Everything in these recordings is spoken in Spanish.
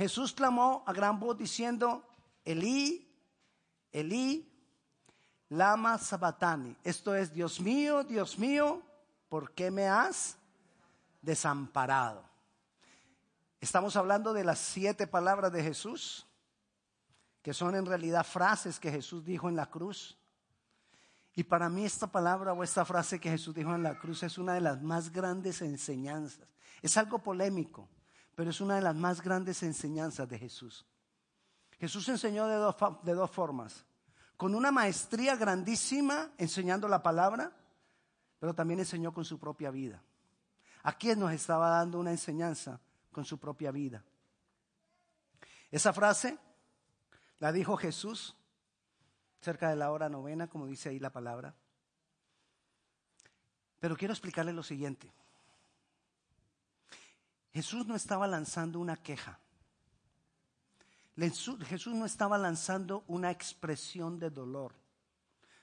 Jesús clamó a gran voz diciendo, Elí, Elí, lama sabatani. Esto es, Dios mío, Dios mío, ¿por qué me has desamparado? Estamos hablando de las siete palabras de Jesús, que son en realidad frases que Jesús dijo en la cruz. Y para mí esta palabra o esta frase que Jesús dijo en la cruz es una de las más grandes enseñanzas. Es algo polémico, pero es una de las más grandes enseñanzas de Jesús. Jesús enseñó de dos, de dos formas, con una maestría grandísima enseñando la palabra, pero también enseñó con su propia vida. Aquí nos estaba dando una enseñanza con su propia vida. Esa frase la dijo Jesús cerca de la hora novena, como dice ahí la palabra. Pero quiero explicarle lo siguiente. Jesús no estaba lanzando una queja. Jesús no estaba lanzando una expresión de dolor.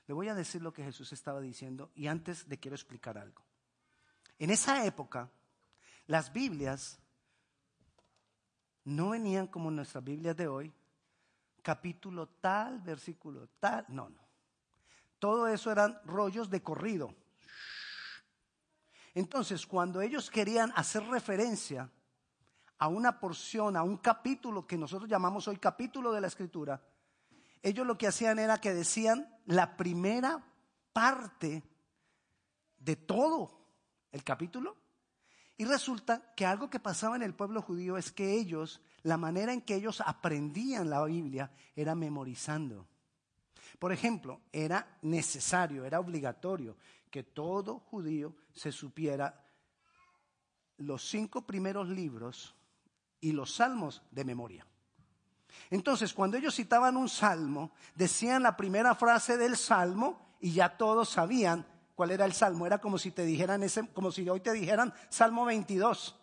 Le voy a decir lo que Jesús estaba diciendo y antes le quiero explicar algo. En esa época, las Biblias no venían como nuestras Biblias de hoy, capítulo tal, versículo tal, no, no. Todo eso eran rollos de corrido. Entonces, cuando ellos querían hacer referencia a una porción, a un capítulo que nosotros llamamos hoy capítulo de la escritura, ellos lo que hacían era que decían la primera parte de todo el capítulo. Y resulta que algo que pasaba en el pueblo judío es que ellos, la manera en que ellos aprendían la Biblia era memorizando. Por ejemplo, era necesario, era obligatorio que todo judío se supiera los cinco primeros libros y los salmos de memoria. Entonces, cuando ellos citaban un salmo, decían la primera frase del salmo y ya todos sabían cuál era el salmo. Era como si te dijeran ese, como si hoy te dijeran Salmo 22.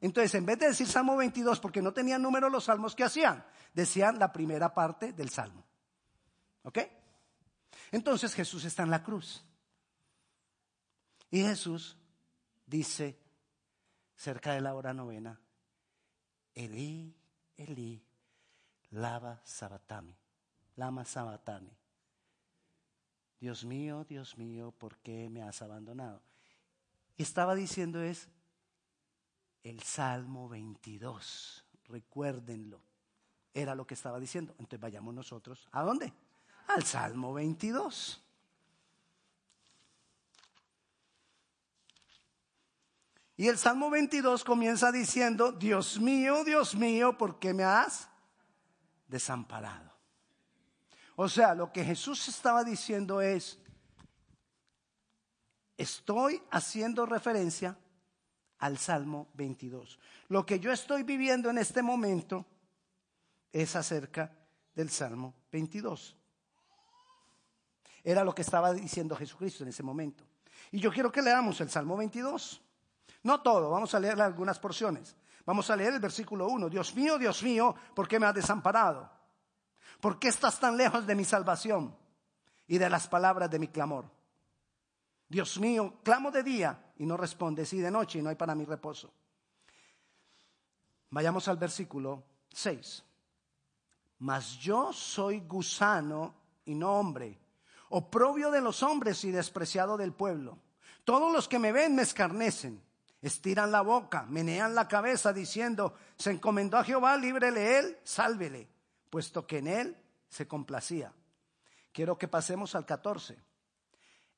Entonces, en vez de decir Salmo 22, porque no tenían número los salmos que hacían, decían la primera parte del salmo. ¿Ok? Entonces Jesús está en la cruz. Y Jesús dice, cerca de la hora novena, Elí, Elí, lava sabatami, lama sabatami. Dios mío, Dios mío, ¿por qué me has abandonado? Y estaba diciendo es el Salmo 22, recuérdenlo. Era lo que estaba diciendo. Entonces vayamos nosotros, ¿a dónde? Al Salmo 22. Y el Salmo 22 comienza diciendo, Dios mío, Dios mío, ¿por qué me has desamparado? O sea, lo que Jesús estaba diciendo es, estoy haciendo referencia al Salmo 22. Lo que yo estoy viviendo en este momento es acerca del Salmo 22. Era lo que estaba diciendo Jesucristo en ese momento. Y yo quiero que leamos el Salmo 22. No todo, vamos a leer algunas porciones. Vamos a leer el versículo 1. Dios mío, Dios mío, ¿por qué me has desamparado? ¿Por qué estás tan lejos de mi salvación y de las palabras de mi clamor? Dios mío, clamo de día y no respondes, y de noche y no hay para mi reposo. Vayamos al versículo 6. Mas yo soy gusano y no hombre, oprobio de los hombres y despreciado del pueblo. Todos los que me ven me escarnecen estiran la boca, menean la cabeza diciendo, se encomendó a Jehová, líbrele él, sálvele, puesto que en él se complacía. Quiero que pasemos al 14.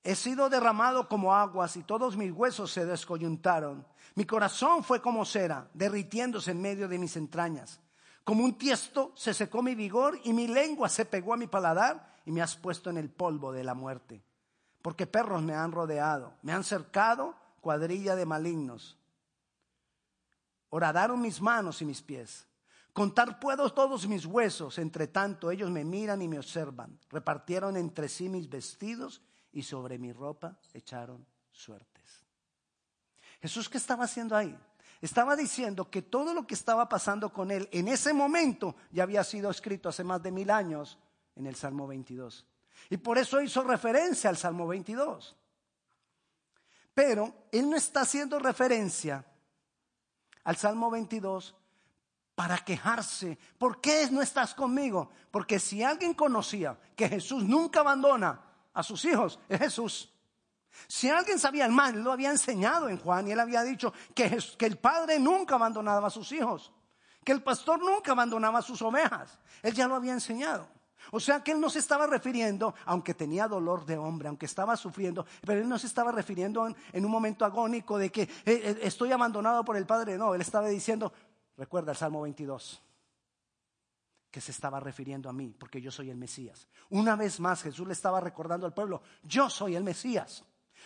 He sido derramado como aguas y todos mis huesos se descoyuntaron. Mi corazón fue como cera, derritiéndose en medio de mis entrañas. Como un tiesto se secó mi vigor y mi lengua se pegó a mi paladar y me has puesto en el polvo de la muerte. Porque perros me han rodeado, me han cercado cuadrilla de malignos. Horadaron mis manos y mis pies. Contar puedo todos mis huesos, entre tanto ellos me miran y me observan. Repartieron entre sí mis vestidos y sobre mi ropa echaron suertes. Jesús, ¿qué estaba haciendo ahí? Estaba diciendo que todo lo que estaba pasando con él en ese momento ya había sido escrito hace más de mil años en el Salmo 22. Y por eso hizo referencia al Salmo 22. Pero él no está haciendo referencia al Salmo 22 para quejarse. ¿Por qué no estás conmigo? Porque si alguien conocía que Jesús nunca abandona a sus hijos, es Jesús. Si alguien sabía el mal, lo había enseñado en Juan y él había dicho que, que el padre nunca abandonaba a sus hijos, que el pastor nunca abandonaba a sus ovejas. Él ya lo había enseñado. O sea que él no se estaba refiriendo, aunque tenía dolor de hombre, aunque estaba sufriendo, pero él no se estaba refiriendo en, un momento agónico de que eh, eh, estoy abandonado por el Padre. No, él estaba diciendo, recuerda el Salmo 22, que se estaba refiriendo a mí, porque yo soy el Mesías. Una vez más Jesús le estaba recordando al pueblo, yo soy el Mesías,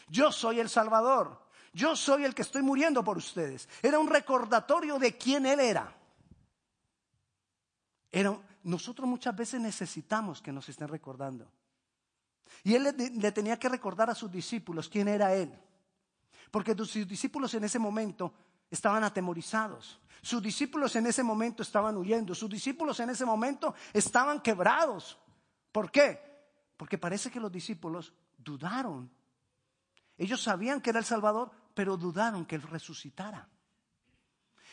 yo soy el Salvador, yo soy el que estoy muriendo por ustedes. Era un recordatorio de quién él era. Era nosotros muchas veces necesitamos que nos estén recordando. Y él le, tenía que recordar a sus discípulos quién era él. Porque sus discípulos en ese momento estaban atemorizados. Sus discípulos en ese momento estaban huyendo. Sus discípulos en ese momento estaban quebrados. ¿Por qué? Porque parece que los discípulos dudaron. Ellos sabían que era el Salvador, pero dudaron que Él resucitara.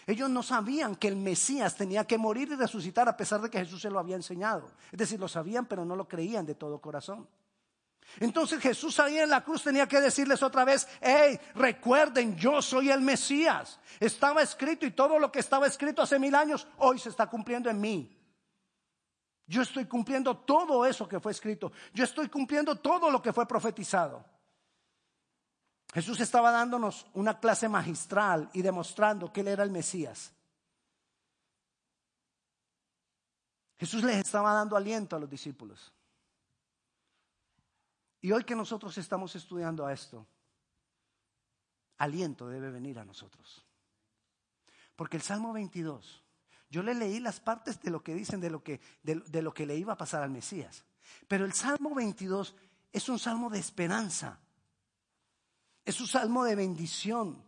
Ellos no sabían que el Mesías tenía que morir y resucitar a pesar de que Jesús se lo había enseñado. Es decir, lo sabían, pero no lo creían de todo corazón. Entonces Jesús ahí en la cruz tenía que decirles otra vez, hey, recuerden, yo soy el Mesías. Estaba escrito y todo lo que estaba escrito hace mil años, hoy se está cumpliendo en mí. Yo estoy cumpliendo todo eso que fue escrito. Yo estoy cumpliendo todo lo que fue profetizado. Jesús estaba dándonos una clase magistral y demostrando que Él era el Mesías. Jesús les estaba dando aliento a los discípulos. Y hoy que nosotros estamos estudiando a esto, aliento debe venir a nosotros. Porque el Salmo 22, yo le leí las partes de lo que dicen de lo que, de lo que le iba a pasar al Mesías. Pero el Salmo 22 es un salmo de esperanza. Es un salmo de bendición.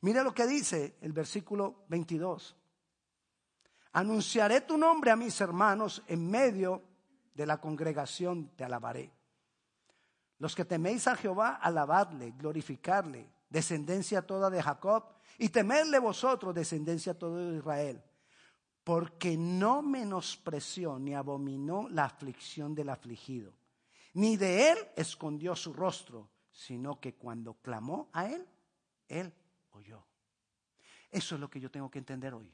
Mira lo que dice el versículo 22. Anunciaré tu nombre a mis hermanos en medio de la congregación, te alabaré. Los que teméis a Jehová, alabadle, glorificarle, descendencia toda de Jacob, y temedle vosotros, descendencia toda de Israel, porque no menospreció ni abominó la aflicción del afligido, ni de él escondió su rostro sino que cuando clamó a Él, Él oyó. Eso es lo que yo tengo que entender hoy.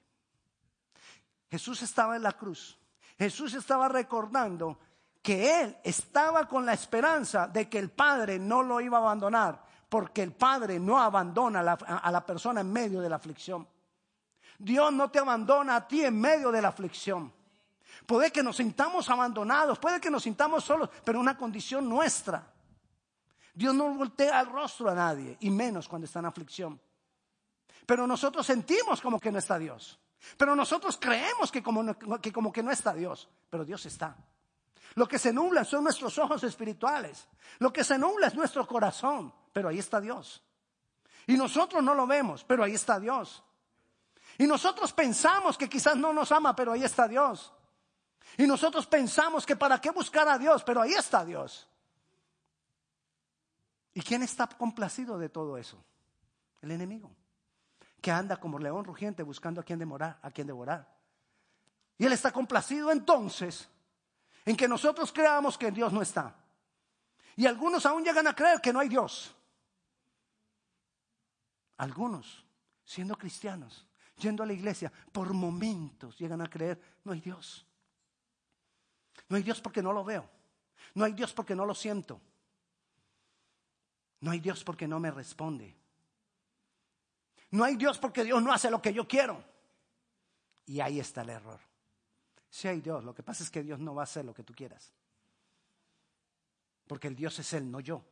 Jesús estaba en la cruz. Jesús estaba recordando que Él estaba con la esperanza de que el Padre no lo iba a abandonar, porque el Padre no abandona a la, persona en medio de la aflicción. Dios no te abandona a ti en medio de la aflicción. Puede que nos sintamos abandonados, puede que nos sintamos solos, pero una condición nuestra. Dios no voltea el rostro a nadie, y menos cuando está en aflicción. Pero nosotros sentimos como que no está Dios. Pero nosotros creemos que como, que como que no está Dios, pero Dios está. Lo que se nubla son nuestros ojos espirituales. Lo que se nubla es nuestro corazón, pero ahí está Dios. Y nosotros no lo vemos, pero ahí está Dios. Y nosotros pensamos que quizás no nos ama, pero ahí está Dios. Y nosotros pensamos que para qué buscar a Dios, pero ahí está Dios. ¿Y quién está complacido de todo eso? El enemigo, que anda como león rugiente buscando a quien demorar, a quien devorar. Y él está complacido entonces en que nosotros creamos que Dios no está. Y algunos aún llegan a creer que no hay Dios. Algunos, siendo cristianos, yendo a la iglesia, por momentos llegan a creer, no hay Dios. No hay Dios porque no lo veo. No hay Dios porque no lo siento. No hay Dios porque no me responde. No hay Dios porque Dios no hace lo que yo quiero. Y ahí está el error. Si hay Dios, lo que pasa es que Dios no va a hacer lo que tú quieras. Porque el Dios es Él, no yo.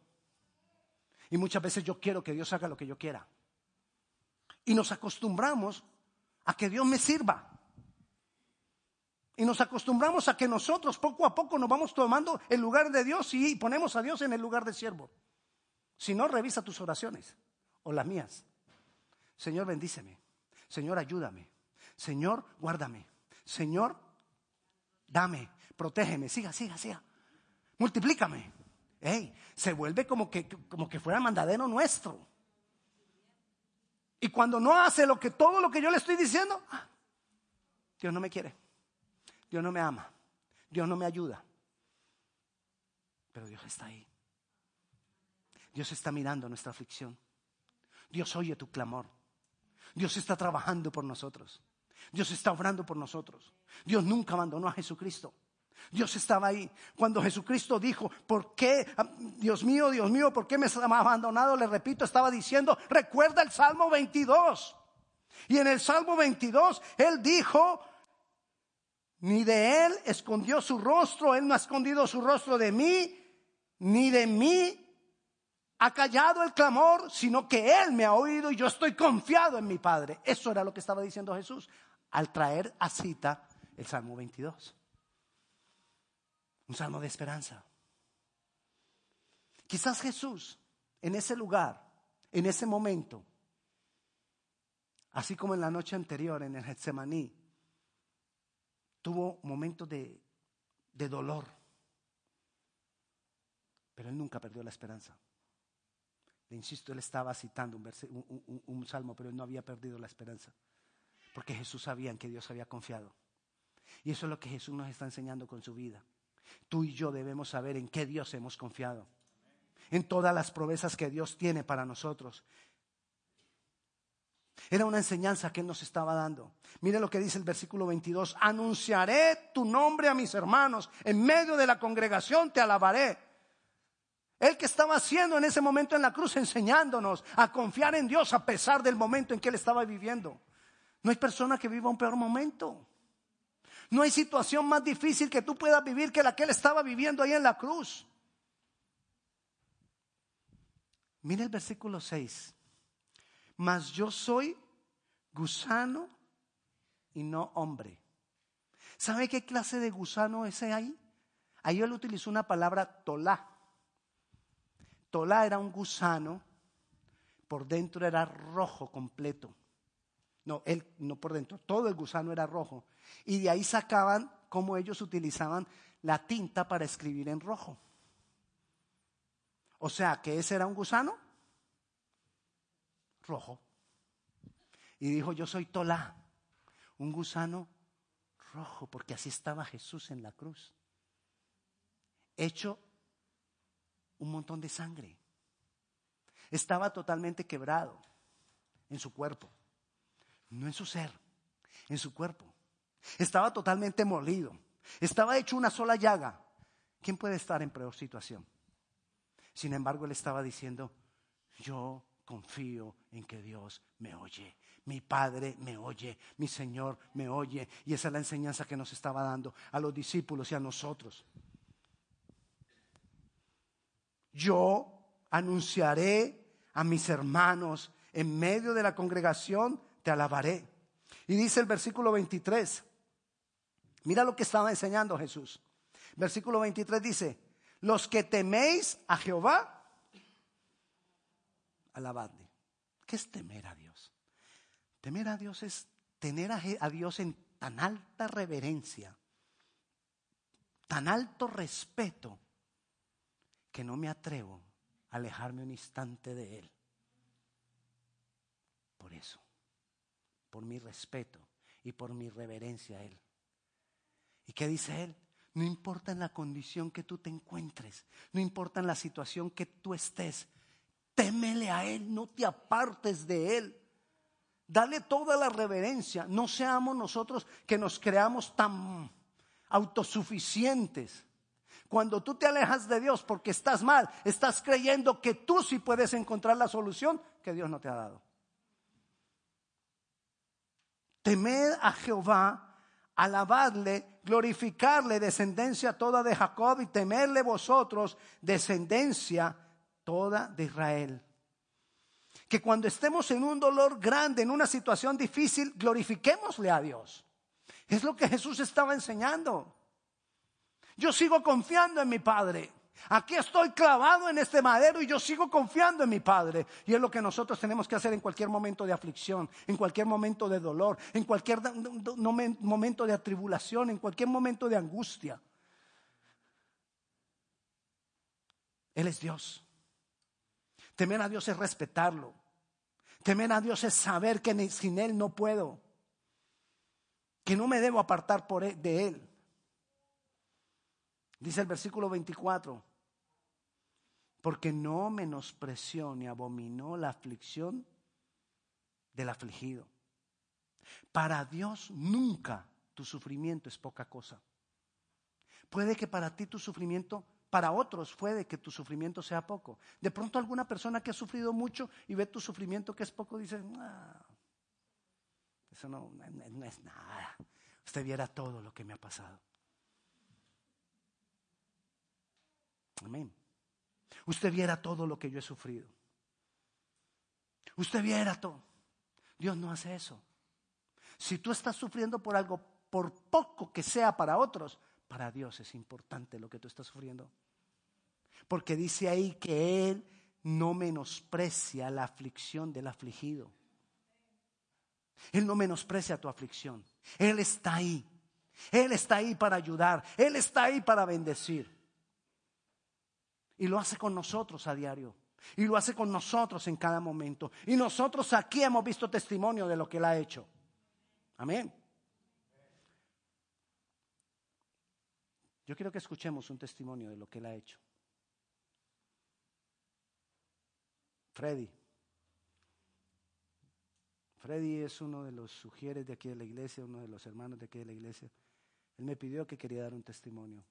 Y muchas veces yo quiero que Dios haga lo que yo quiera. Y nos acostumbramos a que Dios me sirva. Y nos acostumbramos a que nosotros poco a poco nos vamos tomando el lugar de Dios y ponemos a Dios en el lugar de siervo. Si no, revisa tus oraciones o las mías. Señor, bendíceme. Señor, ayúdame. Señor, guárdame. Señor, dame, protégeme. Siga, siga, siga. Multiplícame. Ey, se vuelve como que, como que fuera mandadero nuestro. Y cuando no hace lo que todo lo que yo le estoy diciendo, ah, Dios no me quiere, Dios no me ama, Dios no me ayuda. Pero Dios está ahí. Dios está mirando nuestra aflicción. Dios oye tu clamor. Dios está trabajando por nosotros. Dios está obrando por nosotros. Dios nunca abandonó a Jesucristo. Dios estaba ahí. Cuando Jesucristo dijo, ¿por qué, ah, Dios mío, Dios mío, por qué me has abandonado? Le repito, estaba diciendo, recuerda el Salmo 22. Y en el Salmo 22, Él dijo, ni de Él escondió su rostro, Él no ha escondido su rostro de mí, ni de mí ha callado el clamor, sino que Él me ha oído y yo estoy confiado en mi Padre. Eso era lo que estaba diciendo Jesús al traer a cita el Salmo 22. Un salmo de esperanza. Quizás Jesús en ese lugar, en ese momento, así como en la noche anterior en el Getsemaní, tuvo momentos de, dolor, pero él nunca perdió la esperanza. Insisto, él estaba citando un, un salmo, pero él no había perdido la esperanza. Porque Jesús sabía en que Dios había confiado. Y eso es lo que Jesús nos está enseñando con su vida. Tú y yo debemos saber en qué Dios hemos confiado. En todas las promesas que Dios tiene para nosotros. Era una enseñanza que Él nos estaba dando. Mire lo que dice el versículo 22. Anunciaré tu nombre a mis hermanos. En medio de la congregación te alabaré. Él que estaba haciendo en ese momento en la cruz, enseñándonos a confiar en Dios a pesar del momento en que Él estaba viviendo. No hay persona que viva un peor momento. No hay situación más difícil que tú puedas vivir que la que él estaba viviendo ahí en la cruz. Mire el versículo 6. Mas yo soy gusano y no hombre. ¿Sabe qué clase de gusano es ahí? Ahí él utilizó una palabra tolá. Tolá era un gusano, por dentro era rojo completo. No, él no por dentro, todo el gusano era rojo. Y de ahí sacaban cómo ellos utilizaban la tinta para escribir en rojo. O sea, que ese era un gusano rojo. Y dijo, yo soy Tolá, un gusano rojo, porque así estaba Jesús en la cruz. Hecho un montón de sangre. Estaba totalmente quebrado en su cuerpo no en su ser, en su cuerpo. Estaba totalmente molido. Estaba hecho una sola llaga. ¿Quién puede estar en peor situación? Sin embargo, él estaba diciendo, yo confío en que Dios me oye. Mi Padre me oye, mi Señor me oye. Y esa es la enseñanza que nos estaba dando a los discípulos y a nosotros. Yo anunciaré a mis hermanos en medio de la congregación te alabaré. Y dice el versículo 23, mira lo que estaba enseñando Jesús. Versículo 23 dice, los que teméis a Jehová, alabadle. ¿Qué es temer a Dios? Temer a Dios es tener a Dios en tan alta reverencia, tan alto respeto, que no me atrevo a alejarme un instante de Él. Por eso por mi respeto y por mi reverencia a Él. ¿Y qué dice Él? No importa en la condición que tú te encuentres, no importa en la situación que tú estés, témele a Él, no te apartes de Él. Dale toda la reverencia, no seamos nosotros que nos creamos tan autosuficientes. Cuando tú te alejas de Dios porque estás mal, estás creyendo que tú sí puedes encontrar la solución que Dios no te ha dado. Temed a Jehová, alabadle, glorificarle, descendencia toda de Jacob, y temerle vosotros, descendencia toda de Israel. Que cuando estemos en un dolor grande, en una situación difícil, glorifiquémosle a Dios. Es lo que Jesús estaba enseñando. Yo sigo confiando en mi Padre. Aquí estoy clavado en este madero y yo sigo confiando en mi Padre. Y es lo que nosotros tenemos que hacer en cualquier momento de aflicción, en cualquier momento de dolor, en cualquier momento de atribulación, en cualquier momento de angustia. Él es Dios. Temer a Dios es respetarlo. Temer a Dios es saber que sin Él no puedo. que no me debo apartar por él- de él. Dice el versículo 24, porque no menospreció ni abominó la aflicción del afligido. Para Dios nunca tu sufrimiento es poca cosa. Puede que para ti tu sufrimiento, para otros puede que tu sufrimiento sea poco. De pronto alguna persona que ha sufrido mucho y ve tu sufrimiento que es poco, dice, "Ah, eso no es nada. Usted viera todo lo que me ha pasado. Amén. Usted viera todo lo que yo he sufrido. Usted viera todo. Dios no hace eso. Si tú estás sufriendo por algo, por poco que sea para otros, para Dios es importante lo que tú estás sufriendo. Porque dice ahí que Él no menosprecia la aflicción del afligido. Él no menosprecia tu aflicción. Él está ahí. Él está ahí para ayudar. Él está ahí para bendecir. Y lo hace con nosotros a diario. Y lo hace con nosotros en cada momento. Y nosotros aquí hemos visto testimonio de lo que Él ha hecho. Amén. Yo quiero que escuchemos un testimonio de lo que Él ha hecho. Freddy. Freddy es uno de los sugieres de aquí de la iglesia, uno de los hermanos de aquí de la iglesia. Él me pidió que quería dar un testimonio.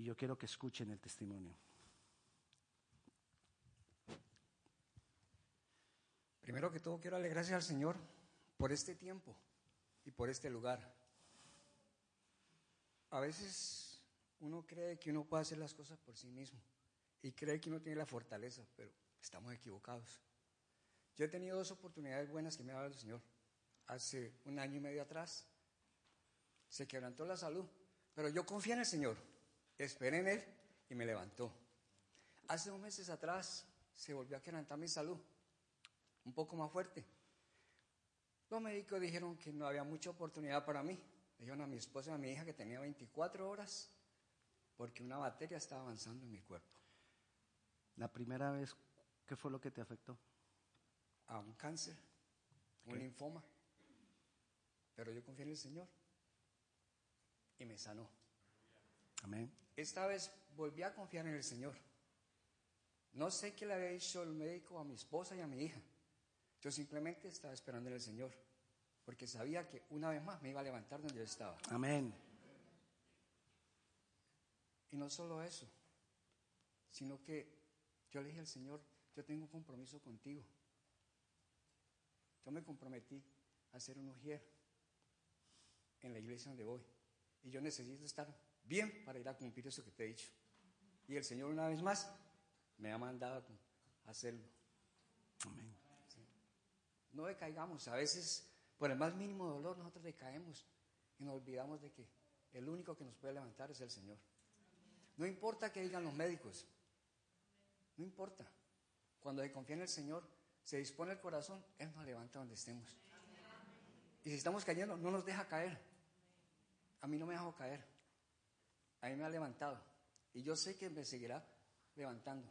Y yo quiero que escuchen el testimonio. Primero que todo quiero darle gracias al Señor por este tiempo y por este lugar. A veces uno cree que uno puede hacer las cosas por sí mismo y cree que uno tiene la fortaleza, pero estamos equivocados. Yo he tenido dos oportunidades buenas que me ha dado el Señor. Hace un año y medio atrás se quebrantó la salud, pero yo confía en el Señor, esperé en Él y me levantó. Hace dos meses atrás se volvió a quebrantar mi salud, un poco más fuerte. Los médicos dijeron que no había mucha oportunidad para mí. Dijeron a mi esposa y a mi hija que tenía 24 horas porque una bacteria estaba avanzando en mi cuerpo. La primera vez, ¿qué fue lo que te afectó? a un cáncer, un linfoma. Pero yo confié en el Señor y me sanó. Amén. Esta vez volví a confiar en el Señor. No sé qué le había dicho el médico a mi esposa y a mi hija. Yo simplemente estaba esperando en el Señor, porque sabía que una vez más me iba a levantar donde yo estaba. Amén. Y no solo eso, sino que yo le dije al Señor, yo tengo un compromiso contigo. Yo me comprometí a ser un ujier en la iglesia donde voy. Y yo necesito estar bien para ir a cumplir eso que te he dicho. Y el Señor una vez más me ha mandado a hacerlo. Amén. No decaigamos. A veces, por el más mínimo dolor, nosotros decaemos y nos olvidamos de que el único que nos puede levantar es el Señor. No importa que digan los médicos. No importa. Cuando se confía en el Señor, se dispone el corazón, Él nos levanta donde estemos. Y si estamos cayendo, no nos deja caer. A mí no me dejó caer. A mí me ha levantado. Y yo sé que me seguirá levantando.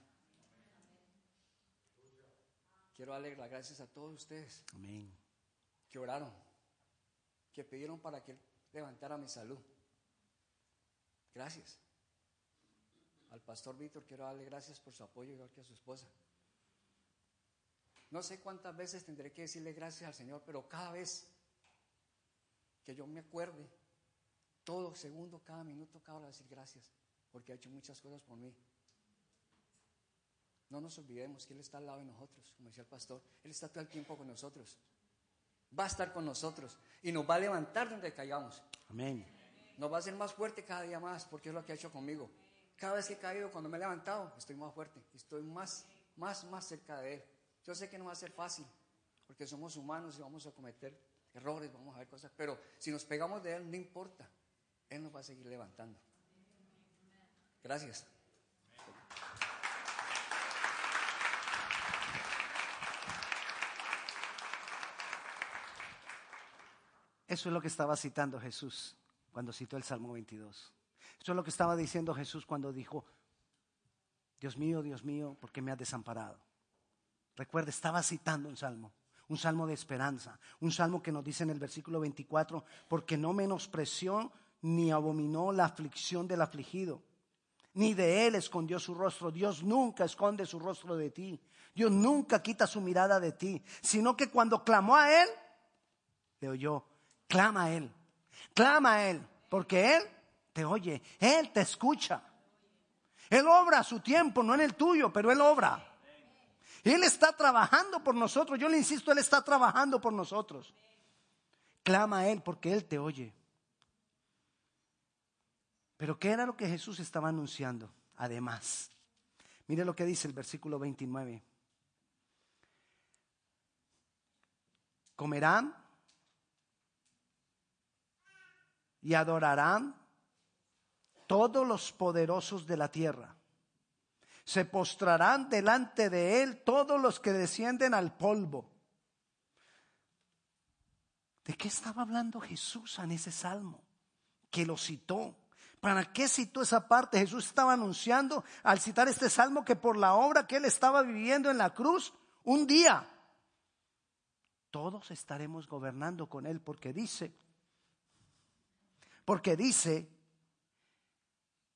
Quiero darle las gracias a todos ustedes Amén. que oraron, que pidieron para que Él levantara mi salud. Gracias. Al pastor Víctor quiero darle gracias por su apoyo, igual que a su esposa. No sé cuántas veces tendré que decirle gracias al Señor, pero cada vez que yo me acuerde, todo segundo, cada minuto, cada hora decir gracias, porque ha hecho muchas cosas por mí. No nos olvidemos que Él está al lado de nosotros, como decía el pastor, Él está todo el tiempo con nosotros. Va a estar con nosotros y nos va a levantar donde caigamos. Amén. Nos va a hacer más fuerte cada día más, porque es lo que ha hecho conmigo. Cada vez que he caído, cuando me he levantado, estoy más fuerte, estoy más, más, más cerca de Él. Yo sé que no va a ser fácil, porque somos humanos y vamos a cometer errores, vamos a ver cosas, pero si nos pegamos de Él, no importa, Él nos va a seguir levantando. Gracias. Eso es lo que estaba citando Jesús cuando citó el Salmo 22. Eso es lo que estaba diciendo Jesús cuando dijo, Dios mío, Dios mío, ¿por qué me has desamparado? Recuerda, estaba citando un salmo, un salmo de esperanza, un salmo que nos dice en el versículo 24, porque no menospreció ni abominó la aflicción del afligido, ni de él escondió su rostro. Dios nunca esconde su rostro de ti. Dios nunca quita su mirada de ti, sino que cuando clamó a él, le oyó. Clama a él, clama a él, porque él te oye, él te escucha. Él obra a su tiempo, no en el tuyo, pero él obra. Él está trabajando por nosotros. Yo le insisto, Él está trabajando por nosotros. Clama a Él porque Él te oye. Pero ¿qué era lo que Jesús estaba anunciando? Además, mire lo que dice el versículo 29. Comerán y adorarán todos los poderosos de la tierra. Se postrarán delante de él todos los que descienden al polvo. ¿De qué estaba hablando Jesús en ese salmo? Que lo citó. ¿Para qué citó esa parte? Jesús estaba anunciando al citar este salmo que por la obra que él estaba viviendo en la cruz, un día todos estaremos gobernando con él porque dice, porque dice,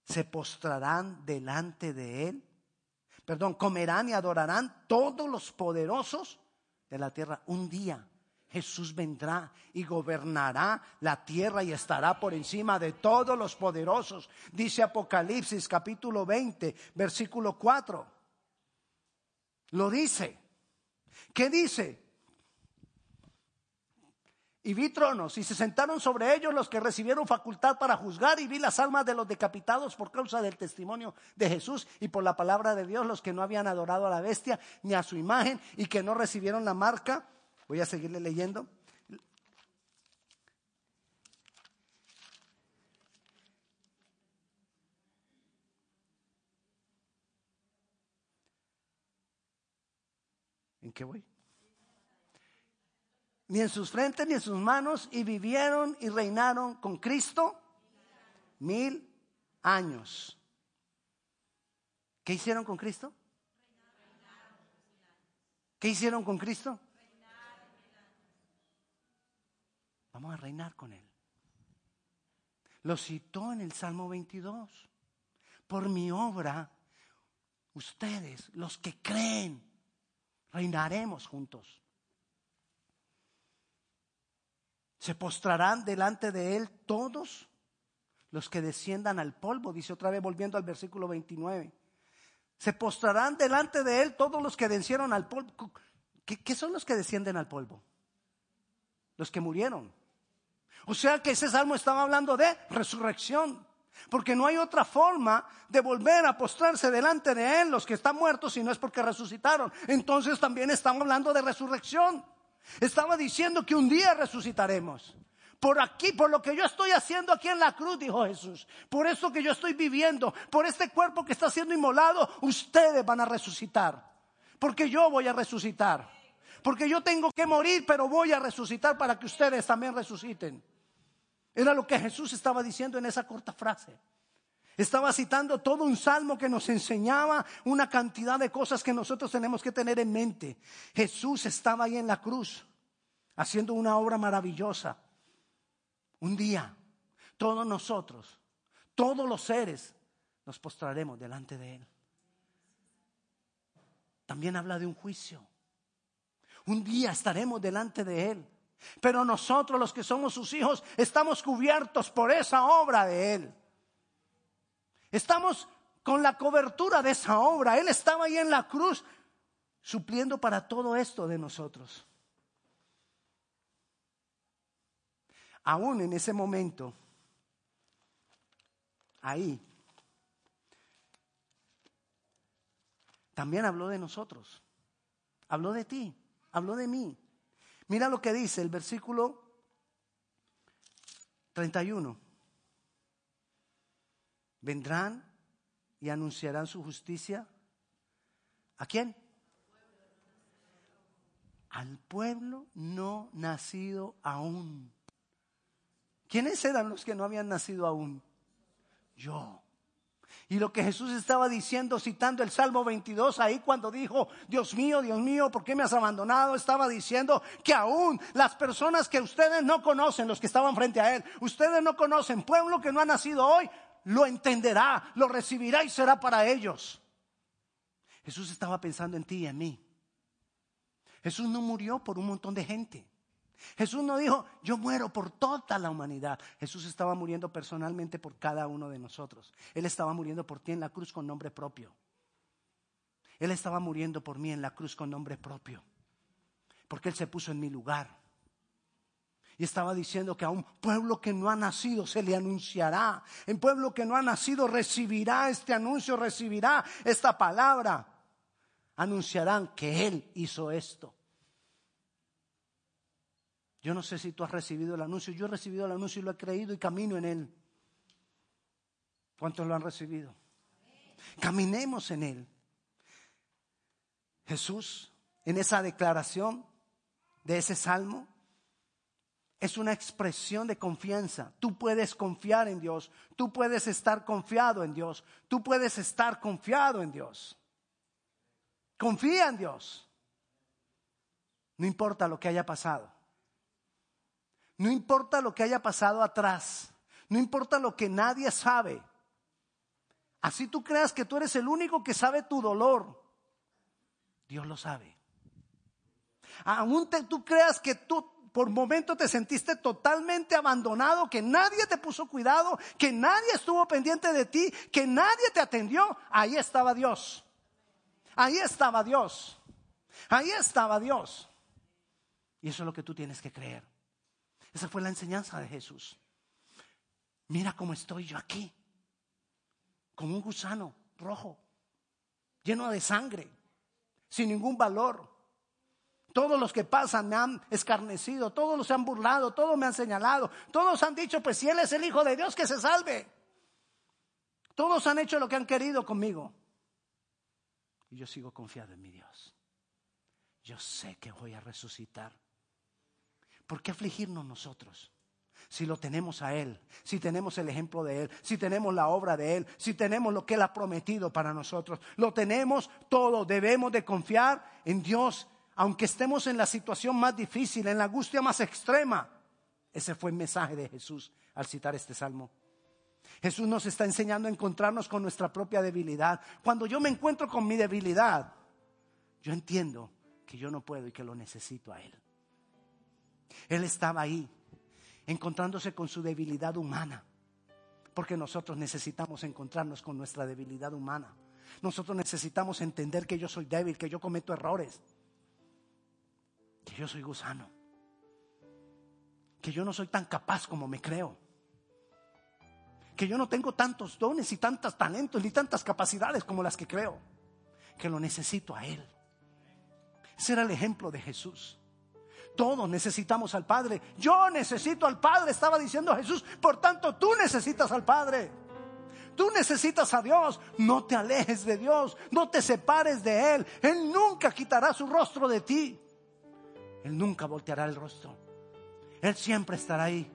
se postrarán delante de él, perdón, comerán y adorarán todos los poderosos de la tierra un día. Jesús vendrá y gobernará la tierra y estará por encima de todos los poderosos. Dice Apocalipsis capítulo 20, versículo 4. Lo dice. ¿Qué dice? Y vi tronos y se sentaron sobre ellos los que recibieron facultad para juzgar y vi las almas de los decapitados por causa del testimonio de Jesús y por la palabra de Dios, los que no habían adorado a la bestia ni a su imagen y que no recibieron la marca Voy a seguirle leyendo. ¿En qué voy? Ni en sus frentes ni en sus manos y vivieron y reinaron con Cristo mil años. ¿Qué hicieron con Cristo? ¿Qué hicieron con Cristo? Vamos a reinar con Él. Lo citó en el Salmo 22. Por mi obra, ustedes, los que creen, reinaremos juntos. Se postrarán delante de Él todos los que desciendan al polvo, dice otra vez volviendo al versículo 29. Se postrarán delante de Él todos los que descendieron al polvo. ¿Qué, ¿Qué, son los que descienden al polvo? Los que murieron. O sea que ese salmo estaba hablando de resurrección. Porque no hay otra forma de volver a postrarse delante de Él los que están muertos si no es porque resucitaron. Entonces también estamos hablando de resurrección. Estaba diciendo que un día resucitaremos. Por aquí, por lo que yo estoy haciendo aquí en la cruz, dijo Jesús. Por esto que yo estoy viviendo, por este cuerpo que está siendo inmolado, ustedes van a resucitar. Porque yo voy a resucitar. Porque yo tengo que morir, pero voy a resucitar para que ustedes también resuciten. Era lo que Jesús estaba diciendo en esa corta frase. Estaba citando todo un salmo que nos enseñaba una cantidad de cosas que nosotros tenemos que tener en mente. Jesús estaba ahí en la cruz haciendo una obra maravillosa. Un día, todos nosotros, todos los seres, nos postraremos delante de Él. También habla de un juicio. Un día estaremos delante de Él. Pero nosotros los que somos sus hijos estamos cubiertos por esa obra de Él. Estamos con la cobertura de esa obra. Él estaba ahí en la cruz supliendo para todo esto de nosotros. Aún en ese momento, ahí, también habló de nosotros, habló de ti, habló de mí. Mira lo que dice el versículo 31. Vendrán y anunciarán su justicia. ¿A quién? Al pueblo no nacido aún. ¿Quiénes eran los que no habían nacido aún? Yo. Y lo que Jesús estaba diciendo, citando el Salmo 22, ahí cuando dijo, Dios mío, Dios mío, ¿por qué me has abandonado? Estaba diciendo que aún las personas que ustedes no conocen, los que estaban frente a Él, ustedes no conocen, pueblo que no ha nacido hoy, lo entenderá, lo recibirá y será para ellos. Jesús estaba pensando en ti y en mí. Jesús no murió por un montón de gente. Jesús no dijo, yo muero por toda la humanidad. Jesús estaba muriendo personalmente por cada uno de nosotros. Él estaba muriendo por ti en la cruz con nombre propio. Él estaba muriendo por mí en la cruz con nombre propio. Porque Él se puso en mi lugar. Y estaba diciendo que a un pueblo que no ha nacido se le anunciará. El pueblo que no ha nacido recibirá este anuncio, recibirá esta palabra. Anunciarán que Él hizo esto. Yo no sé si tú has recibido el anuncio. Yo he recibido el anuncio y lo he creído y camino en él. ¿Cuántos lo han recibido? Caminemos en él. Jesús, en esa declaración de ese salmo, es una expresión de confianza. Tú puedes confiar en Dios. Tú puedes estar confiado en Dios. Tú puedes estar confiado en Dios. Confía en Dios. No importa lo que haya pasado. No importa lo que haya pasado atrás. No importa lo que nadie sabe. Así tú creas que tú eres el único que sabe tu dolor. Dios lo sabe. Aún tú creas que tú por momento te sentiste totalmente abandonado, que nadie te puso cuidado, que nadie estuvo pendiente de ti, que nadie te atendió. Ahí estaba Dios. Ahí estaba Dios. Ahí estaba Dios. Y eso es lo que tú tienes que creer. Esa fue la enseñanza de Jesús. Mira cómo estoy yo aquí, como un gusano rojo, lleno de sangre, sin ningún valor. Todos los que pasan me han escarnecido, todos los han burlado, todos me han señalado, todos han dicho, pues si Él es el Hijo de Dios, que se salve. Todos han hecho lo que han querido conmigo. Y yo sigo confiado en mi Dios. Yo sé que voy a resucitar. ¿Por qué afligirnos nosotros? Si lo tenemos a Él, si tenemos el ejemplo de Él, si tenemos la obra de Él, si tenemos lo que Él ha prometido para nosotros, lo tenemos todo, debemos de confiar en Dios, aunque estemos en la situación más difícil, en la angustia más extrema. Ese fue el mensaje de Jesús al citar este salmo. Jesús nos está enseñando a encontrarnos con nuestra propia debilidad. Cuando yo me encuentro con mi debilidad, yo entiendo que yo no puedo y que lo necesito a Él. Él estaba ahí, encontrándose con su debilidad humana, porque nosotros necesitamos encontrarnos con nuestra debilidad humana. Nosotros necesitamos entender que yo soy débil, que yo cometo errores, que yo soy gusano, que yo no soy tan capaz como me creo, que yo no tengo tantos dones y tantos talentos ni tantas capacidades como las que creo, que lo necesito a Él. Ese era el ejemplo de Jesús. Todos necesitamos al Padre. Yo necesito al Padre, estaba diciendo Jesús. Por tanto, tú necesitas al Padre. Tú necesitas a Dios. No te alejes de Dios. No te separes de Él. Él nunca quitará su rostro de ti. Él nunca volteará el rostro. Él siempre estará ahí.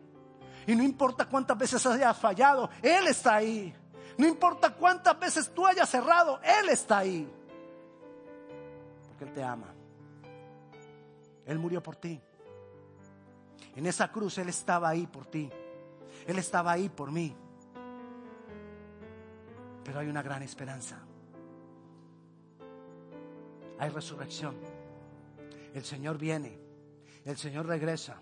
Y no importa cuántas veces hayas fallado, Él está ahí. No importa cuántas veces tú hayas cerrado, Él está ahí. Porque Él te ama. Él murió por ti. En esa cruz Él estaba ahí por ti. Él estaba ahí por mí. Pero hay una gran esperanza. Hay resurrección. El Señor viene. El Señor regresa.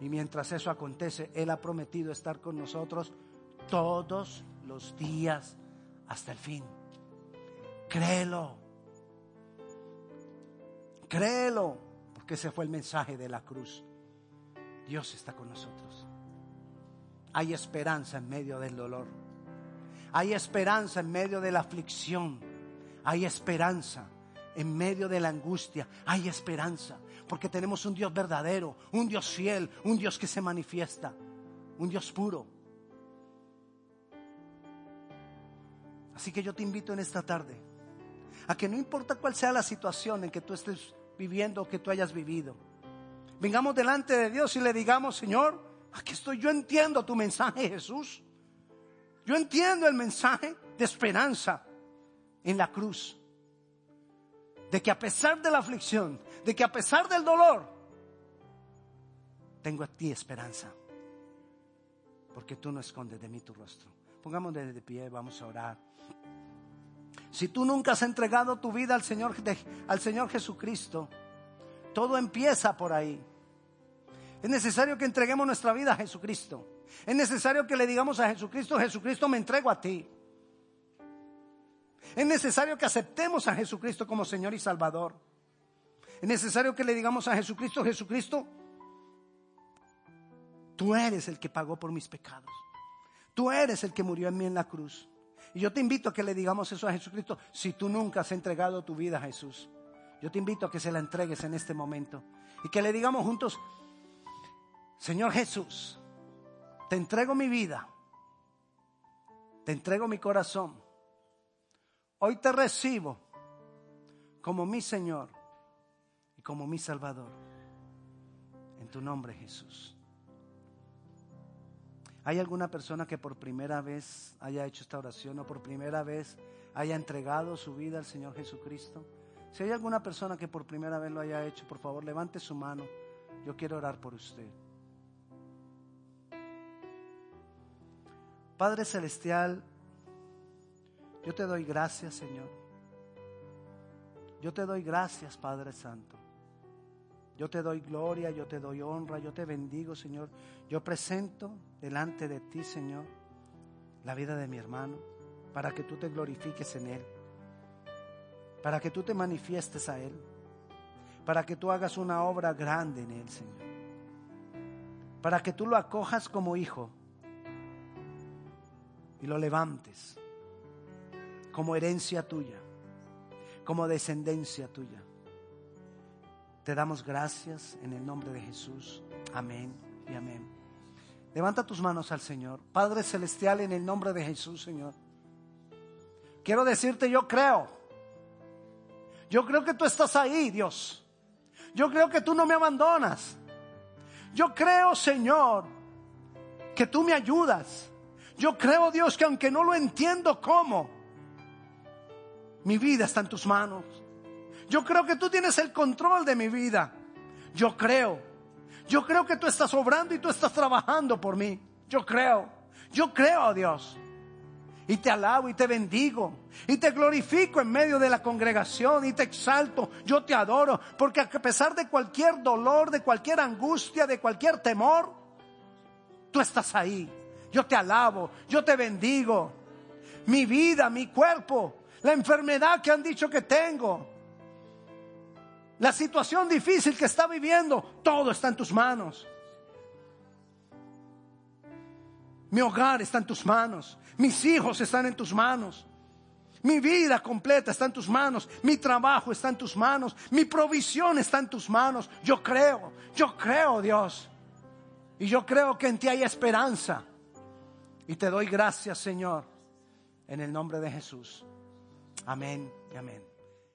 Y mientras eso acontece, Él ha prometido estar con nosotros todos los días hasta el fin. Créelo. Créelo que ese fue el mensaje de la cruz. Dios está con nosotros. Hay esperanza en medio del dolor. Hay esperanza en medio de la aflicción. Hay esperanza en medio de la angustia. Hay esperanza porque tenemos un Dios verdadero, un Dios fiel, un Dios que se manifiesta, un Dios puro. Así que yo te invito en esta tarde a que no importa cuál sea la situación en que tú estés viviendo que tú hayas vivido. Vengamos delante de Dios y le digamos, Señor, aquí estoy, yo entiendo tu mensaje, Jesús. Yo entiendo el mensaje, de esperanza en la cruz. De que a pesar de la aflicción, de que a pesar del dolor, tengo a ti esperanza. Porque tú no escondes de mí tu rostro. Pongamos de pie, vamos a orar. Si tú nunca has entregado tu vida al Señor, al Señor Jesucristo, todo empieza por ahí. Es necesario que entreguemos nuestra vida a Jesucristo. Es necesario que le digamos a Jesucristo, Jesucristo me entrego a ti. Es necesario que aceptemos a Jesucristo como Señor y Salvador. Es necesario que le digamos a Jesucristo, Jesucristo, tú eres el que pagó por mis pecados. Tú eres el que murió en mí en la cruz. Y yo te invito a que le digamos eso a Jesucristo si tú nunca has entregado tu vida a Jesús. Yo te invito a que se la entregues en este momento y que le digamos juntos, Señor Jesús, te entrego mi vida, te entrego mi corazón. Hoy te recibo como mi Señor y como mi Salvador. En tu nombre, Jesús. ¿Hay alguna persona que por primera vez haya hecho esta oración o por primera vez haya entregado su vida al Señor Jesucristo? Si hay alguna persona que por primera vez lo haya hecho, por favor, levante su mano. Yo quiero orar por usted. Padre Celestial, yo te doy gracias, Señor. Yo te doy gracias, Padre Santo. Yo te doy gloria, yo te doy honra, yo te bendigo, Señor. Yo presento delante de ti, Señor, la vida de mi hermano, para que tú te glorifiques en él, para que tú te manifiestes a él, para que tú hagas una obra grande en él, Señor, para que tú lo acojas como hijo y lo levantes como herencia tuya, como descendencia tuya. Te damos gracias en el nombre de Jesús. Amén y amén. Levanta tus manos al Señor. Padre Celestial, en el nombre de Jesús, Señor. Quiero decirte, yo creo. Yo creo que tú estás ahí, Dios. Yo creo que tú no me abandonas. Yo creo, Señor, que tú me ayudas. Yo creo, Dios, que aunque no lo entiendo cómo, mi vida está en tus manos. Yo creo que tú tienes el control de mi vida. Yo creo. Yo creo que tú estás obrando y tú estás trabajando por mí. Yo creo. Yo creo, Dios. Y te alabo y te bendigo. Y te glorifico en medio de la congregación y te exalto. Yo te adoro. Porque a pesar de cualquier dolor, de cualquier angustia, de cualquier temor, tú estás ahí. Yo te alabo. Yo te bendigo. Mi vida, mi cuerpo, la enfermedad que han dicho que tengo la situación difícil que está viviendo, todo está en tus manos. Mi hogar está en tus manos. Mis hijos están en tus manos. Mi vida completa está en tus manos. Mi trabajo está en tus manos. Mi provisión está en tus manos. Yo creo, yo creo, Dios. Y yo creo que en ti hay esperanza. Y te doy gracias, Señor, en el nombre de Jesús. Amén y amén.